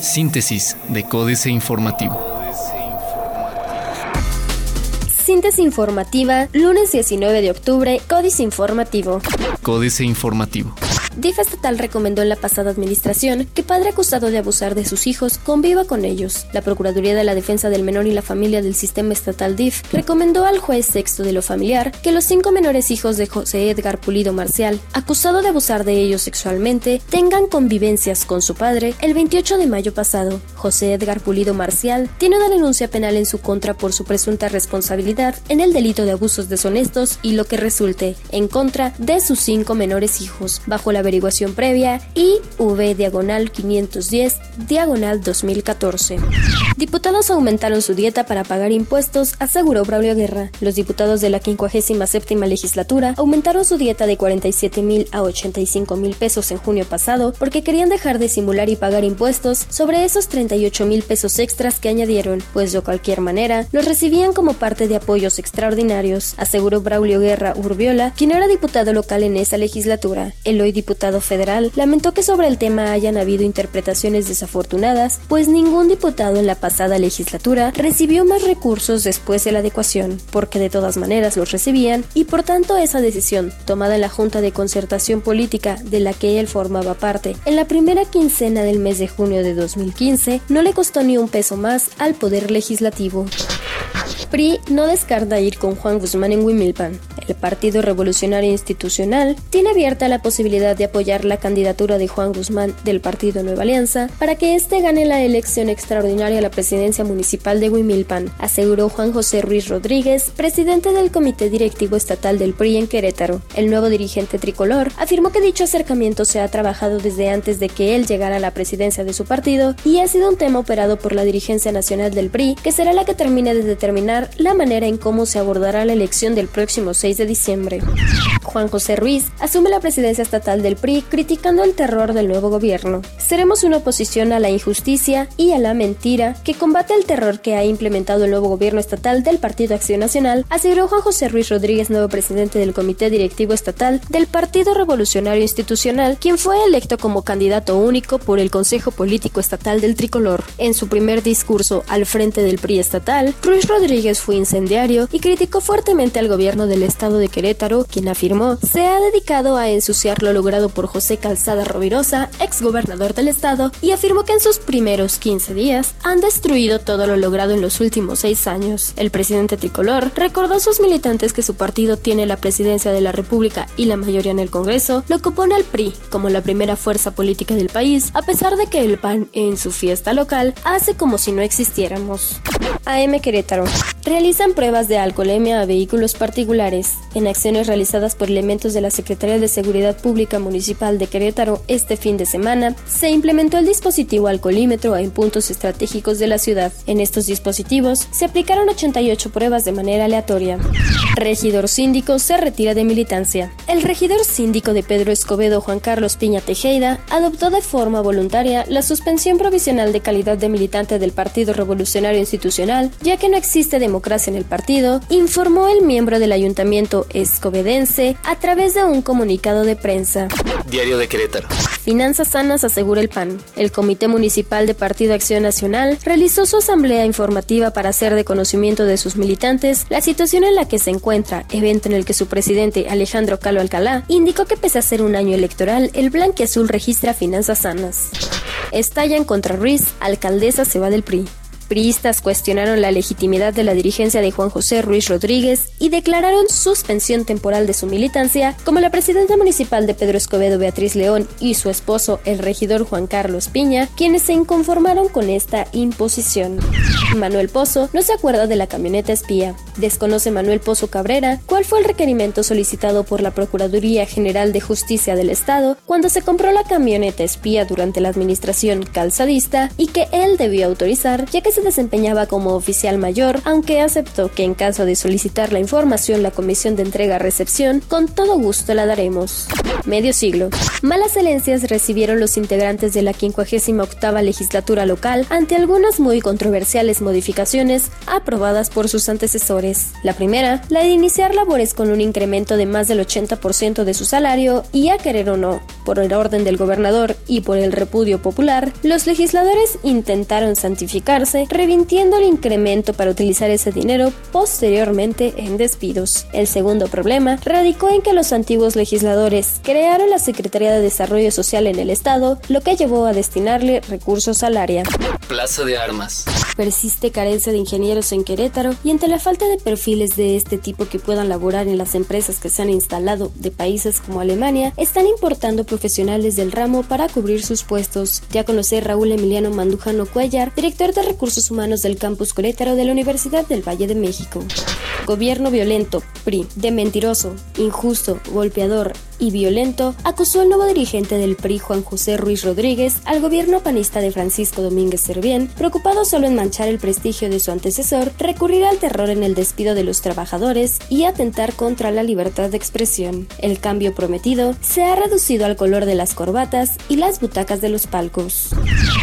Síntesis de Códice Informativo. Síntesis informativa, lunes 19 de octubre, Códice Informativo. Códice Informativo. DIF estatal recomendó en la pasada administración que padre acusado de abusar de sus hijos conviva con ellos. La Procuraduría de la Defensa del Menor y la Familia del Sistema Estatal DIF recomendó al juez sexto de lo familiar que los cinco menores hijos de José Edgar Pulido Marcial, acusado de abusar de ellos sexualmente, tengan convivencias con su padre el 28 de mayo pasado. José Edgar Pulido Marcial tiene una denuncia penal en su contra por su presunta responsabilidad en el delito de abusos deshonestos y lo que resulte en contra de sus cinco menores hijos, bajo la averiguación previa y V diagonal 510 diagonal 2014. Diputados aumentaron su dieta para pagar impuestos, aseguró Braulio Guerra. Los diputados de la 57 legislatura aumentaron su dieta de 47 mil a 85 mil pesos en junio pasado porque querían dejar de simular y pagar impuestos sobre esos 38 mil pesos extras que añadieron, pues de cualquier manera los recibían como parte de apoyos extraordinarios, aseguró Braulio Guerra Urbiola, quien era diputado local en esa legislatura. El hoy diputado federal lamentó que sobre el tema hayan habido interpretaciones desafortunadas, pues ningún diputado en la pasada legislatura recibió más recursos después de la adecuación, porque de todas maneras los recibían y por tanto esa decisión, tomada en la Junta de Concertación Política de la que él formaba parte, en la primera quincena del mes de junio de 2015, no le costó ni un peso más al Poder Legislativo. PRI no descarta ir con Juan Guzmán en Wimilpan. El Partido Revolucionario Institucional tiene abierta la posibilidad de apoyar la candidatura de Juan Guzmán del Partido Nueva Alianza para que éste gane la elección extraordinaria a la presidencia municipal de Huimilpan, aseguró Juan José Ruiz Rodríguez, presidente del Comité Directivo Estatal del PRI en Querétaro. El nuevo dirigente tricolor afirmó que dicho acercamiento se ha trabajado desde antes de que él llegara a la presidencia de su partido y ha sido un tema operado por la dirigencia nacional del PRI, que será la que termine de determinar la manera en cómo se abordará la elección del próximo 6 de diciembre. Juan José Ruiz asume la presidencia estatal del PRI criticando el terror del nuevo gobierno. Seremos una oposición a la injusticia y a la mentira que combate el terror que ha implementado el nuevo gobierno estatal del Partido Acción Nacional, aseguró Juan José Ruiz Rodríguez, nuevo presidente del Comité Directivo Estatal del Partido Revolucionario Institucional, quien fue electo como candidato único por el Consejo Político Estatal del Tricolor. En su primer discurso al frente del PRI estatal, Ruiz Rodríguez fue incendiario y criticó fuertemente al gobierno del estado de Querétaro, quien afirmó se ha dedicado a ensuciar lo logrado por José Calzada Rovirosa, ex gobernador del estado, y afirmó que en sus primeros 15 días han destruido todo lo logrado en los últimos seis años. El presidente tricolor recordó a sus militantes que su partido tiene la presidencia de la República y la mayoría en el Congreso, lo que pone al PRI como la primera fuerza política del país, a pesar de que el PAN en su fiesta local hace como si no existiéramos. AM Querétaro realizan pruebas de alcoholemia a vehículos particulares. En acciones realizadas por elementos de la Secretaría de Seguridad Pública Municipal de Querétaro este fin de semana, se implementó el dispositivo alcoholímetro en puntos estratégicos de la ciudad. En estos dispositivos se aplicaron 88 pruebas de manera aleatoria. Regidor síndico se retira de militancia. El regidor síndico de Pedro Escobedo, Juan Carlos Piña Tejeda, adoptó de forma voluntaria la suspensión provisional de calidad de militante del Partido Revolucionario Institucional, ya que no existe de Democracia en el partido, informó el miembro del ayuntamiento escobedense a través de un comunicado de prensa. Diario de Querétaro. Finanzas sanas asegura el PAN. El Comité Municipal de Partido Acción Nacional realizó su asamblea informativa para hacer de conocimiento de sus militantes la situación en la que se encuentra, evento en el que su presidente Alejandro Calo Alcalá indicó que pese a ser un año electoral, el Azul registra finanzas sanas. Estallan contra Ruiz, alcaldesa se va del PRI priistas cuestionaron la legitimidad de la dirigencia de Juan José Ruiz Rodríguez y declararon suspensión temporal de su militancia, como la presidenta municipal de Pedro Escobedo Beatriz León y su esposo, el regidor Juan Carlos Piña, quienes se inconformaron con esta imposición. Manuel Pozo no se acuerda de la camioneta espía. Desconoce Manuel Pozo Cabrera cuál fue el requerimiento solicitado por la Procuraduría General de Justicia del Estado cuando se compró la camioneta espía durante la administración calzadista y que él debió autorizar ya que se desempeñaba como oficial mayor, aunque aceptó que en caso de solicitar la información la comisión de entrega-recepción, con todo gusto la daremos. Medio siglo. Malas herencias recibieron los integrantes de la 58 legislatura local ante algunas muy controversiales modificaciones aprobadas por sus antecesores. La primera, la de iniciar labores con un incremento de más del 80% de su salario y a querer o no, por el orden del gobernador y por el repudio popular, los legisladores intentaron santificarse, revintiendo el incremento para utilizar ese dinero posteriormente en despidos. El segundo problema radicó en que los antiguos legisladores crearon la Secretaría de Desarrollo Social en el Estado, lo que llevó a destinarle recursos al área. Plaza de Armas. Persiste carencia de ingenieros en Querétaro y ante la falta de perfiles de este tipo que puedan laborar en las empresas que se han instalado de países como Alemania, están importando profesionales del ramo para cubrir sus puestos. Ya conocer Raúl Emiliano Mandujano Cuellar, director de Recursos Humanos del Campus Querétaro de la Universidad del Valle de México. Gobierno violento, PRI, de mentiroso, injusto, golpeador, y violento, acusó el nuevo dirigente del PRI, Juan José Ruiz Rodríguez, al gobierno panista de Francisco Domínguez Servién, preocupado solo en manchar el prestigio de su antecesor, recurrir al terror en el despido de los trabajadores y atentar contra la libertad de expresión. El cambio prometido se ha reducido al color de las corbatas y las butacas de los palcos.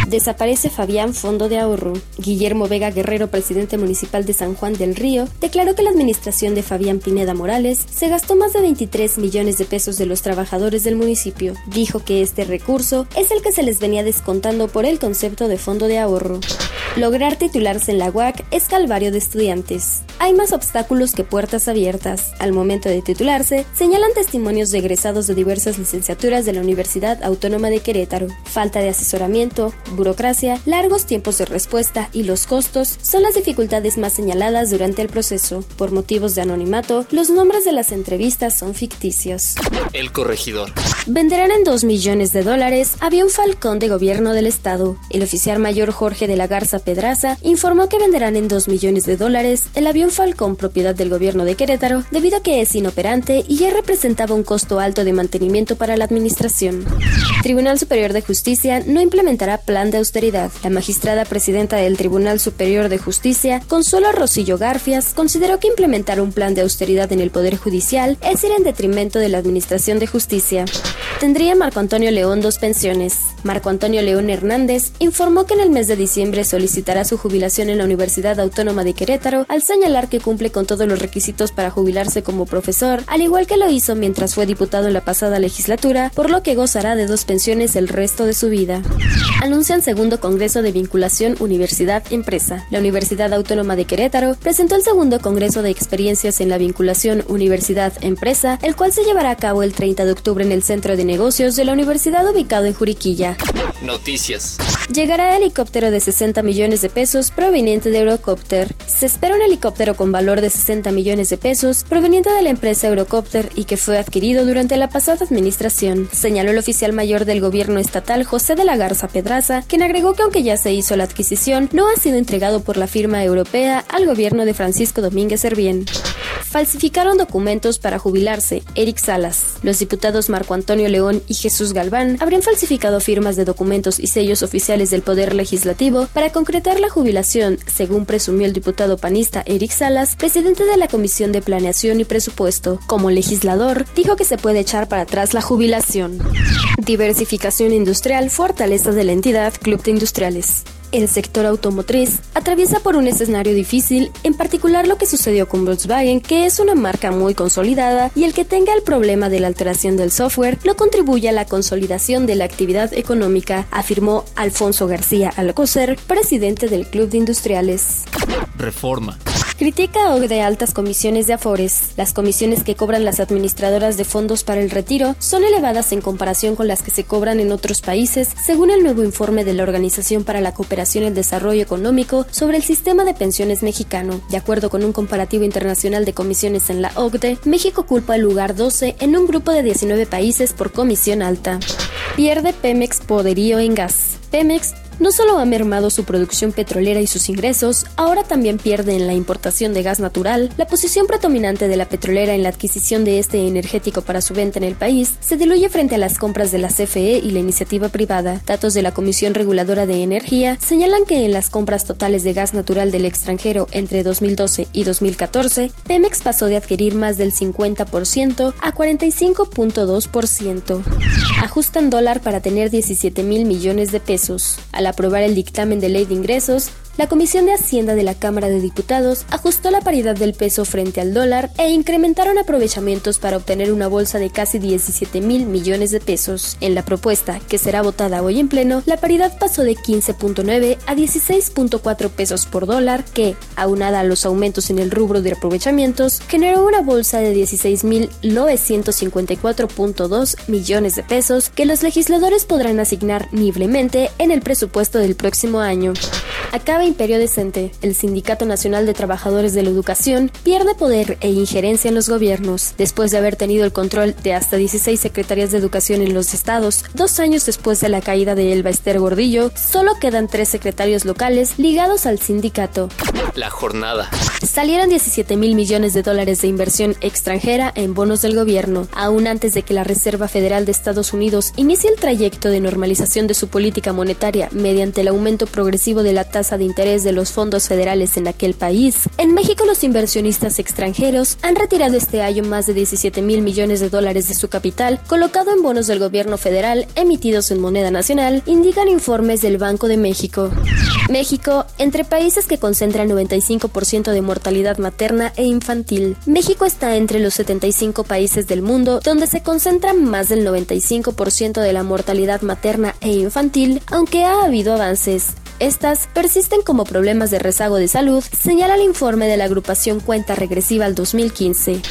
Desaparece Fabián Fondo de Ahorro. Guillermo Vega Guerrero, presidente municipal de San Juan del Río, declaró que la administración de Fabián Pineda Morales se gastó más de 23 millones de pesos de los trabajadores del municipio. Dijo que este recurso es el que se les venía descontando por el concepto de fondo de ahorro. Lograr titularse en la UAC es calvario de estudiantes. Hay más obstáculos que puertas abiertas. Al momento de titularse, señalan testimonios de egresados de diversas licenciaturas de la Universidad Autónoma de Querétaro. Falta de asesoramiento, burocracia, largos tiempos de respuesta y los costos son las dificultades más señaladas durante el proceso. Por motivos de anonimato, los nombres de las entrevistas son ficticios. El corregidor. Venderán en 2 millones de dólares avión Falcón de gobierno del estado. El oficial mayor Jorge de la Garza Pedraza informó que venderán en 2 millones de dólares el avión Falcón propiedad del gobierno de Querétaro debido a que es inoperante y ya representaba un costo alto de mantenimiento para la administración. Tribunal Superior de Justicia no implementará plan de austeridad. La magistrada presidenta del Tribunal Superior de Justicia, Consuelo Rosillo Garfias, consideró que implementar un plan de austeridad en el Poder Judicial es ir en detrimento de la Administración de Justicia. Tendría Marco Antonio León dos pensiones. Marco Antonio León Hernández informó que en el mes de diciembre solicitará su jubilación en la Universidad Autónoma de Querétaro al señalar que cumple con todos los requisitos para jubilarse como profesor, al igual que lo hizo mientras fue diputado en la pasada legislatura, por lo que gozará de dos pensiones el resto de su vida. Anuncian segundo Congreso de Vinculación Universidad-Empresa. La Universidad Autónoma de Querétaro presentó el segundo Congreso de Experiencias en la Vinculación Universidad-Empresa, el cual se llevará a cabo el 30 de octubre en el Centro de Negocios de la Universidad ubicado en Juriquilla. Noticias. Llegará helicóptero de 60 millones de pesos proveniente de Eurocopter. Se espera un helicóptero con valor de 60 millones de pesos proveniente de la empresa Eurocopter y que fue adquirido durante la pasada administración, señaló el oficial mayor del gobierno estatal José de la Garza Pedraza, quien agregó que aunque ya se hizo la adquisición, no ha sido entregado por la firma europea al gobierno de Francisco Domínguez Servién. Falsificaron documentos para jubilarse. Eric Salas. Los diputados Marco Antonio León y Jesús Galván habrían falsificado firmas de documentos y sellos oficiales del Poder Legislativo para concretar la jubilación, según presumió el diputado panista Eric Salas, presidente de la Comisión de Planeación y Presupuesto. Como legislador, dijo que se puede echar para atrás la jubilación. Diversificación industrial, fortaleza de la entidad Club de Industriales. El sector automotriz atraviesa por un escenario difícil, en particular lo que sucedió con Volkswagen, que es una marca muy consolidada y el que tenga el problema de la alteración del software no contribuye a la consolidación de la actividad económica, afirmó Alfonso García Alcocer, presidente del Club de Industriales. Reforma. Critica OG de altas comisiones de Afores. Las comisiones que cobran las administradoras de fondos para el retiro son elevadas en comparación con las que se cobran en otros países, según el nuevo informe de la Organización para la Cooperación el Desarrollo Económico sobre el sistema de pensiones mexicano. De acuerdo con un comparativo internacional de comisiones en la OCDE, México culpa el lugar 12 en un grupo de 19 países por comisión alta. Pierde Pemex poderío en gas. Pemex no solo ha mermado su producción petrolera y sus ingresos, ahora también pierde en la importación de gas natural, la posición predominante de la petrolera en la adquisición de este energético para su venta en el país se diluye frente a las compras de la CFE y la iniciativa privada. Datos de la Comisión Reguladora de Energía señalan que en las compras totales de gas natural del extranjero entre 2012 y 2014, Pemex pasó de adquirir más del 50% a 45.2%. Ajustan dólar para tener 17 mil millones de pesos. Aprobar el dictamen de ley de ingresos, la Comisión de Hacienda de la Cámara de Diputados ajustó la paridad del peso frente al dólar e incrementaron aprovechamientos para obtener una bolsa de casi 17 mil millones de pesos. En la propuesta, que será votada hoy en pleno, la paridad pasó de 15.9 a 16.4 pesos por dólar, que, aunada a los aumentos en el rubro de aprovechamientos, generó una bolsa de 16.954.2 millones de pesos que los legisladores podrán asignar libremente en el presupuesto del próximo año. Acaba Imperio Decente. El Sindicato Nacional de Trabajadores de la Educación pierde poder e injerencia en los gobiernos. Después de haber tenido el control de hasta 16 secretarías de educación en los estados, dos años después de la caída de Elba Ester Gordillo, solo quedan tres secretarios locales ligados al sindicato. La jornada. Salieron 17 mil millones de dólares de inversión extranjera en bonos del gobierno, aún antes de que la Reserva Federal de Estados Unidos inicie el trayecto de normalización de su política monetaria mediante el aumento progresivo de la tasa de interés de los fondos federales en aquel país. En México los inversionistas extranjeros han retirado este año más de 17 mil millones de dólares de su capital colocado en bonos del gobierno federal emitidos en moneda nacional, indican informes del Banco de México. México, entre países que concentran 95% de mortalidad materna e infantil. México está entre los 75 países del mundo donde se concentra más del 95% de la mortalidad materna e infantil, aunque ha habido avances. Estas persisten como problemas de rezago de salud, señala el informe de la agrupación Cuenta Regresiva al 2015.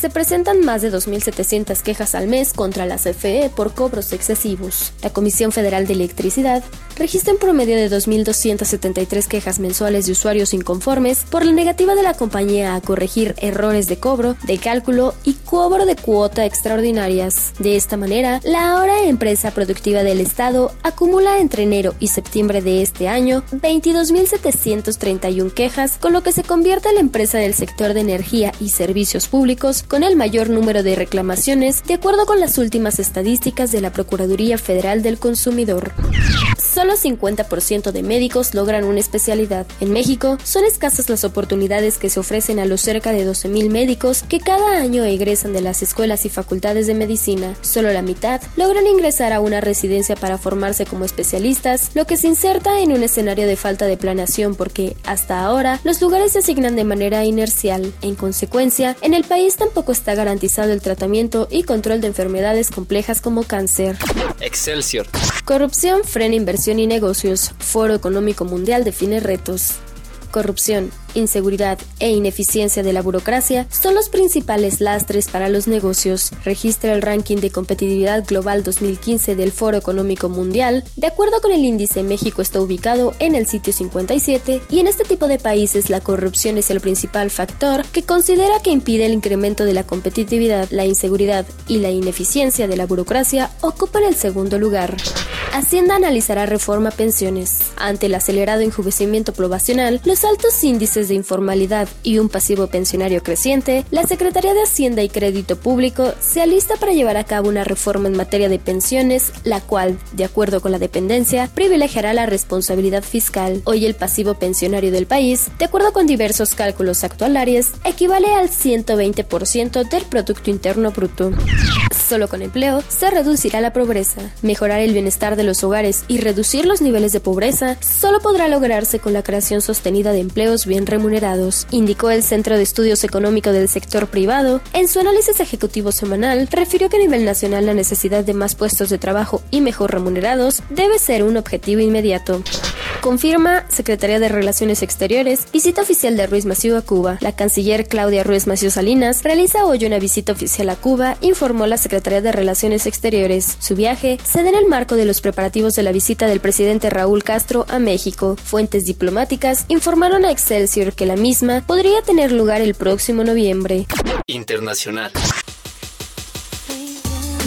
Se presentan más de 2.700 quejas al mes contra la CFE por cobros excesivos. La Comisión Federal de Electricidad registra en promedio de 2.273 quejas mensuales de usuarios inconformes por la negativa de la compañía a corregir errores de cobro, de cálculo y cobro de cuota extraordinarias. De esta manera, la ahora empresa productiva del Estado acumula entre enero y septiembre de este año 22.731 quejas, con lo que se convierte en la empresa del sector de energía y servicios públicos con el mayor número de reclamaciones, de acuerdo con las últimas estadísticas de la Procuraduría Federal del Consumidor. Solo 50% de médicos logran una especialidad. En México, son escasas las oportunidades que se ofrecen a los cerca de 12.000 médicos que cada año egresan de las escuelas y facultades de medicina. Solo la mitad logran ingresar a una residencia para formarse como especialistas, lo que se inserta en un escenario de falta de planeación porque, hasta ahora, los lugares se asignan de manera inercial. En consecuencia, en el país tampoco está garantizado el tratamiento y control de enfermedades complejas como cáncer. Excelsior. Corrupción frena inversión y negocios. Foro Económico Mundial define retos. Corrupción, inseguridad e ineficiencia de la burocracia son los principales lastres para los negocios, registra el ranking de competitividad global 2015 del Foro Económico Mundial. De acuerdo con el índice, México está ubicado en el sitio 57 y en este tipo de países la corrupción es el principal factor que considera que impide el incremento de la competitividad, la inseguridad y la ineficiencia de la burocracia ocupan el segundo lugar. Hacienda analizará reforma pensiones. Ante el acelerado enjuvenecimiento poblacional, los altos índices de informalidad y un pasivo pensionario creciente, la Secretaría de Hacienda y Crédito Público se alista para llevar a cabo una reforma en materia de pensiones, la cual, de acuerdo con la dependencia, privilegiará la responsabilidad fiscal. Hoy el pasivo pensionario del país, de acuerdo con diversos cálculos actualarios, equivale al 120% del Producto Interno Bruto. Solo con empleo se reducirá la pobreza. Mejorar el bienestar de los hogares y reducir los niveles de pobreza solo podrá lograrse con la creación sostenida de empleos bien remunerados, indicó el Centro de Estudios Económicos del Sector Privado. En su análisis ejecutivo semanal, refirió que a nivel nacional la necesidad de más puestos de trabajo y mejor remunerados debe ser un objetivo inmediato. Confirma Secretaría de Relaciones Exteriores, visita oficial de Ruiz Massieu a Cuba. La canciller Claudia Ruiz Massieu Salinas realiza hoy una visita oficial a Cuba, informó la Secretaría de Relaciones Exteriores. Su viaje se da en el marco de los preparativos de la visita del presidente Raúl Castro a México. Fuentes diplomáticas informaron a Excelsior que la misma podría tener lugar el próximo noviembre. Internacional.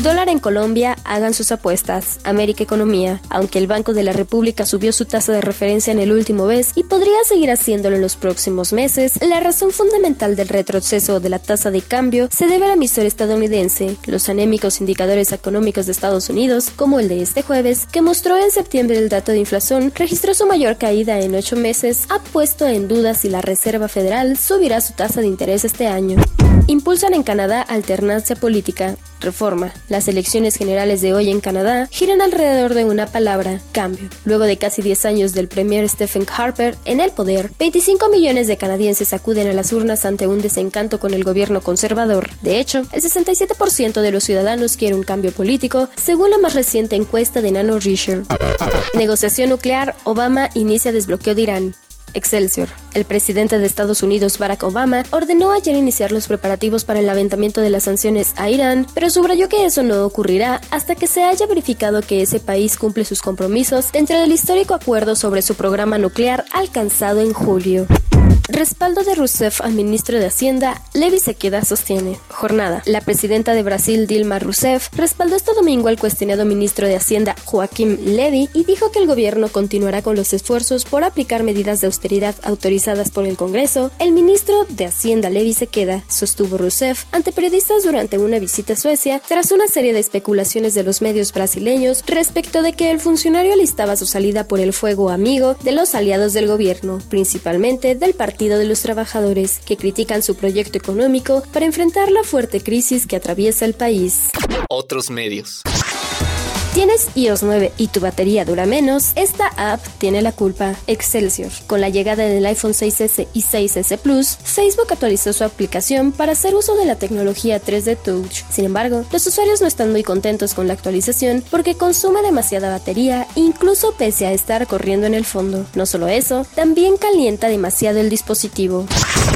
Dólar en Colombia, hagan sus apuestas. América Economía. Aunque el Banco de la República subió su tasa de referencia en el último mes y podría seguir haciéndolo en los próximos meses, la razón fundamental del retroceso de la tasa de cambio se debe al emisor estadounidense. Los anémicos indicadores económicos de Estados Unidos, como el de este jueves, que mostró en septiembre el dato de inflación, registró su mayor caída en ocho meses, ha puesto en duda si la Reserva Federal subirá su tasa de interés este año. Impulsan en Canadá alternancia política, reforma. Las elecciones generales de hoy en Canadá giran alrededor de una palabra, cambio. Luego de casi 10 años del premier Stephen Harper en el poder, 25 millones de canadienses acuden a las urnas ante un desencanto con el gobierno conservador. De hecho, el 67% de los ciudadanos quiere un cambio político, según la más reciente encuesta de Nano Research. Negociación nuclear, Obama inicia desbloqueo de Irán. Excelsior. El presidente de Estados Unidos, Barack Obama, ordenó ayer iniciar los preparativos para el aventamiento de las sanciones a Irán, pero subrayó que eso no ocurrirá hasta que se haya verificado que ese país cumple sus compromisos dentro del histórico acuerdo sobre su programa nuclear alcanzado en julio. Respaldo de Rousseff al ministro de Hacienda, Levi Sequeda sostiene. Jornada. La presidenta de Brasil, Dilma Rousseff, respaldó este domingo al cuestionado ministro de Hacienda, Joaquim Levy, y dijo que el gobierno continuará con los esfuerzos por aplicar medidas de austeridad autorizadas por el Congreso. El ministro de Hacienda, Levi Sequeda, sostuvo Rousseff ante periodistas durante una visita a Suecia tras una serie de especulaciones de los medios brasileños respecto de que el funcionario alistaba su salida por el fuego amigo de los aliados del gobierno, principalmente del Partido de los Trabajadores, que critican su proyecto económico para enfrentar la fuerte crisis que atraviesa el país. Otros medios. ¿Tienes iOS 9 y tu batería dura menos? Esta app tiene la culpa. Excelsior. Con la llegada del iPhone 6S y 6S Plus, Facebook actualizó su aplicación para hacer uso de la tecnología 3D Touch. Sin embargo, los usuarios no están muy contentos con la actualización porque consume demasiada batería, incluso pese a estar corriendo en el fondo. No solo eso, también calienta demasiado el dispositivo.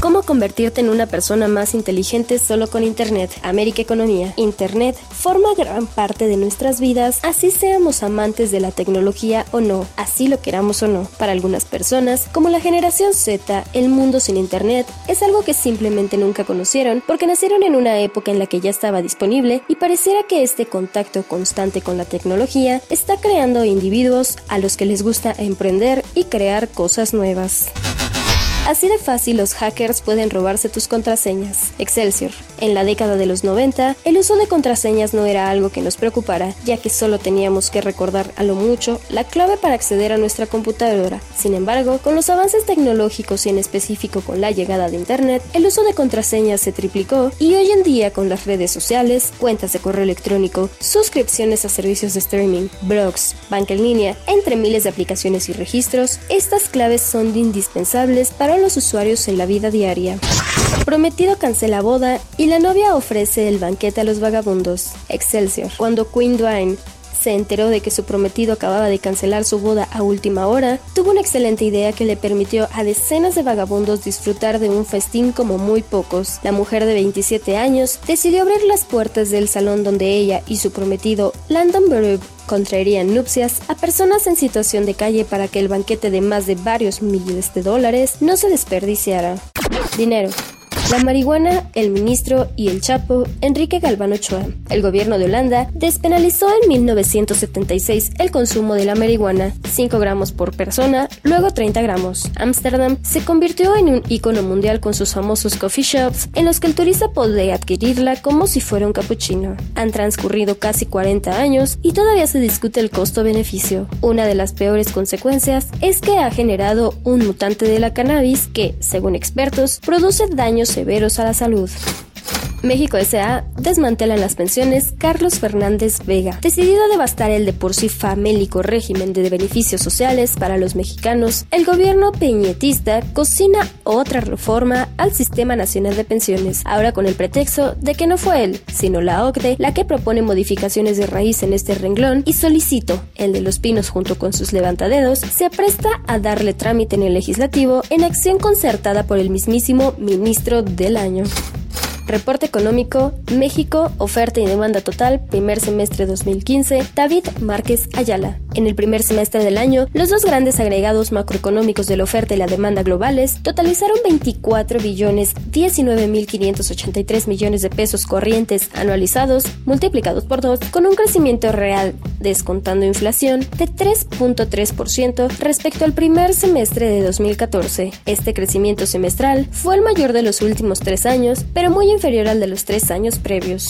¿Cómo convertirte en una persona más inteligente solo con Internet? América Economía. Internet forma gran parte de nuestras vidas así seamos amantes de la tecnología o no, así lo queramos o no. Para algunas personas, como la generación Z, el mundo sin Internet es algo que simplemente nunca conocieron porque nacieron en una época en la que ya estaba disponible y pareciera que este contacto constante con la tecnología está creando individuos a los que les gusta emprender y crear cosas nuevas. Así de fácil los hackers pueden robarse tus contraseñas. Excelsior. En la década de los 90, el uso de contraseñas no era algo que nos preocupara, ya que solo teníamos que recordar a lo mucho la clave para acceder a nuestra computadora. Sin embargo, con los avances tecnológicos y en específico con la llegada de Internet, el uso de contraseñas se triplicó y hoy en día con las redes sociales, cuentas de correo electrónico, suscripciones a servicios de streaming, blogs, banca en línea, entre miles de aplicaciones y registros, estas claves son indispensables para los usuarios en la vida diaria. Prometido cancela boda y la novia ofrece el banquete a los vagabundos. Excelsior. Cuando Queen Dwayne se enteró de que su prometido acababa de cancelar su boda a última hora, tuvo una excelente idea que le permitió a decenas de vagabundos disfrutar de un festín como muy pocos. La mujer de 27 años decidió abrir las puertas del salón donde ella y su prometido Landon Berube contraerían nupcias a personas en situación de calle para que el banquete de más de varios miles de dólares no se desperdiciara. Dinero. La marihuana, el ministro y el Chapo, Enrique Galván Ochoa. El gobierno de Holanda despenalizó en 1976 el consumo de la marihuana, 5 gramos por persona, luego 30 gramos. Ámsterdam se convirtió en un icono mundial con sus famosos coffee shops, en los que el turista puede adquirirla como si fuera un cappuccino. Han transcurrido casi 40 años y todavía se discute el costo-beneficio. Una de las peores consecuencias es que ha generado un mutante de la cannabis que, según expertos, produce daños severos a la salud. México S.A. desmantelan las pensiones Carlos Fernández Vega. Decidido a devastar el de por sí famélico régimen de beneficios sociales para los mexicanos, el gobierno peñetista cocina otra reforma al Sistema Nacional de Pensiones, ahora con el pretexto de que no fue él, sino la OCDE la que propone modificaciones de raíz en este renglón y solicito, el de los pinos junto con sus levantadedos, se apresta a darle trámite en el legislativo en acción concertada por el mismísimo ministro del año. Reporte económico, México, oferta y demanda total, primer semestre 2015, David Márquez Ayala. En el primer semestre del año, los dos grandes agregados macroeconómicos de la oferta y la demanda globales totalizaron 24 billones 19.583 millones de pesos corrientes anualizados, multiplicados por dos, con un crecimiento real, descontando inflación, de 3.3% respecto al primer semestre de 2014. Este crecimiento semestral fue el mayor de los últimos tres años, pero muy inferior al de los tres años previos.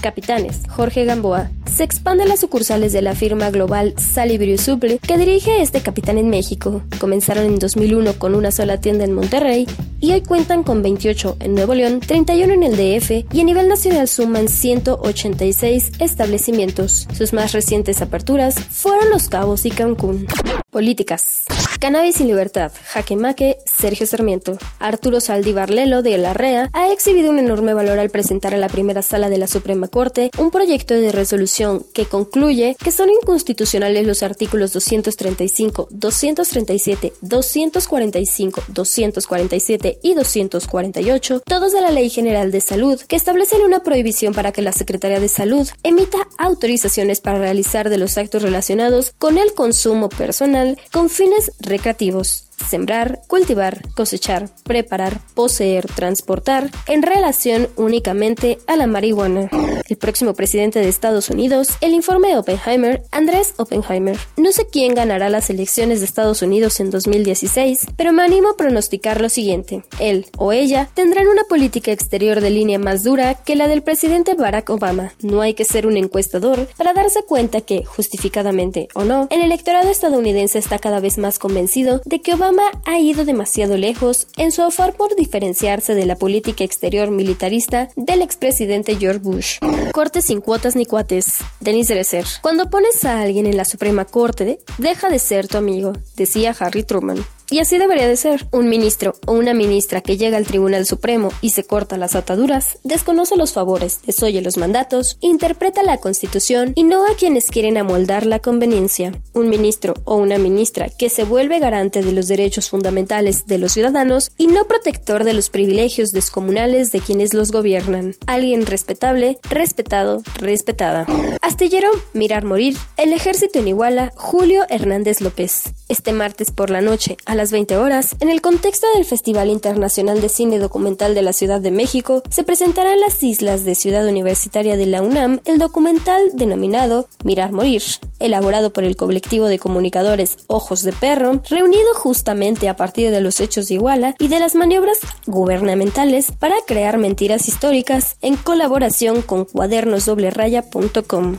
Capitanes, Jorge Gamboa. Se expande las sucursales de la firma global Sally Suple, que dirige este capitán en México. Comenzaron en 2001 con una sola tienda en Monterrey y hoy cuentan con 28 en Nuevo León, 31 en el DF y a nivel nacional suman 186 establecimientos. Sus más recientes aperturas fueron Los Cabos y Cancún. Políticas. Cannabis y Libertad, Jaque Maque, Sergio Sarmiento. Arturo Saldívar Lelo de la REA ha exhibido un enorme valor al presentar a la primera sala de la Suprema Corte un proyecto de resolución que concluye que son inconstitucionales los artículos 235, 237, 245, 247 y 248, todos de la Ley General de Salud, que establecen una prohibición para que la Secretaría de Salud emita autorizaciones para realizar de los actos relacionados con el consumo personal con fines recreativos sembrar, cultivar, cosechar, preparar, poseer, transportar, en relación únicamente a la marihuana. El próximo presidente de Estados Unidos, el informe de Oppenheimer, Andrés Oppenheimer. No sé quién ganará las elecciones de Estados Unidos en 2016, pero me animo a pronosticar lo siguiente. Él o ella tendrán una política exterior de línea más dura que la del presidente Barack Obama. No hay que ser un encuestador para darse cuenta que, justificadamente o no, el electorado estadounidense está cada vez más convencido de que Obama Obama ha ido demasiado lejos en su afán por diferenciarse de la política exterior militarista del expresidente George Bush. Corte sin cuotas ni cuates. Denis Dresser. Cuando pones a alguien en la Suprema Corte, deja de ser tu amigo, decía Harry Truman. Y así debería de ser. Un ministro o una ministra que llega al Tribunal Supremo y se corta las ataduras, desconoce los favores, desoye los mandatos, interpreta la Constitución y no a quienes quieren amoldar la conveniencia. Un ministro o una ministra que se vuelve garante de los derechos fundamentales de los ciudadanos y no protector de los privilegios descomunales de quienes los gobiernan. Alguien respetable, respetado, respetada. Astillero, mirar morir. El ejército en Iguala, Julio Hernández López. Este martes por la noche, las 20 horas, en el contexto del Festival Internacional de Cine Documental de la Ciudad de México, se presentará en las islas de Ciudad Universitaria de la UNAM el documental denominado Mirar Morir, elaborado por el colectivo de comunicadores Ojos de Perro, reunido justamente a partir de los hechos de Iguala y de las maniobras gubernamentales para crear mentiras históricas en colaboración con cuadernosdobleraya.com.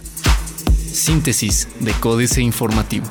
Síntesis de Códice Informativo.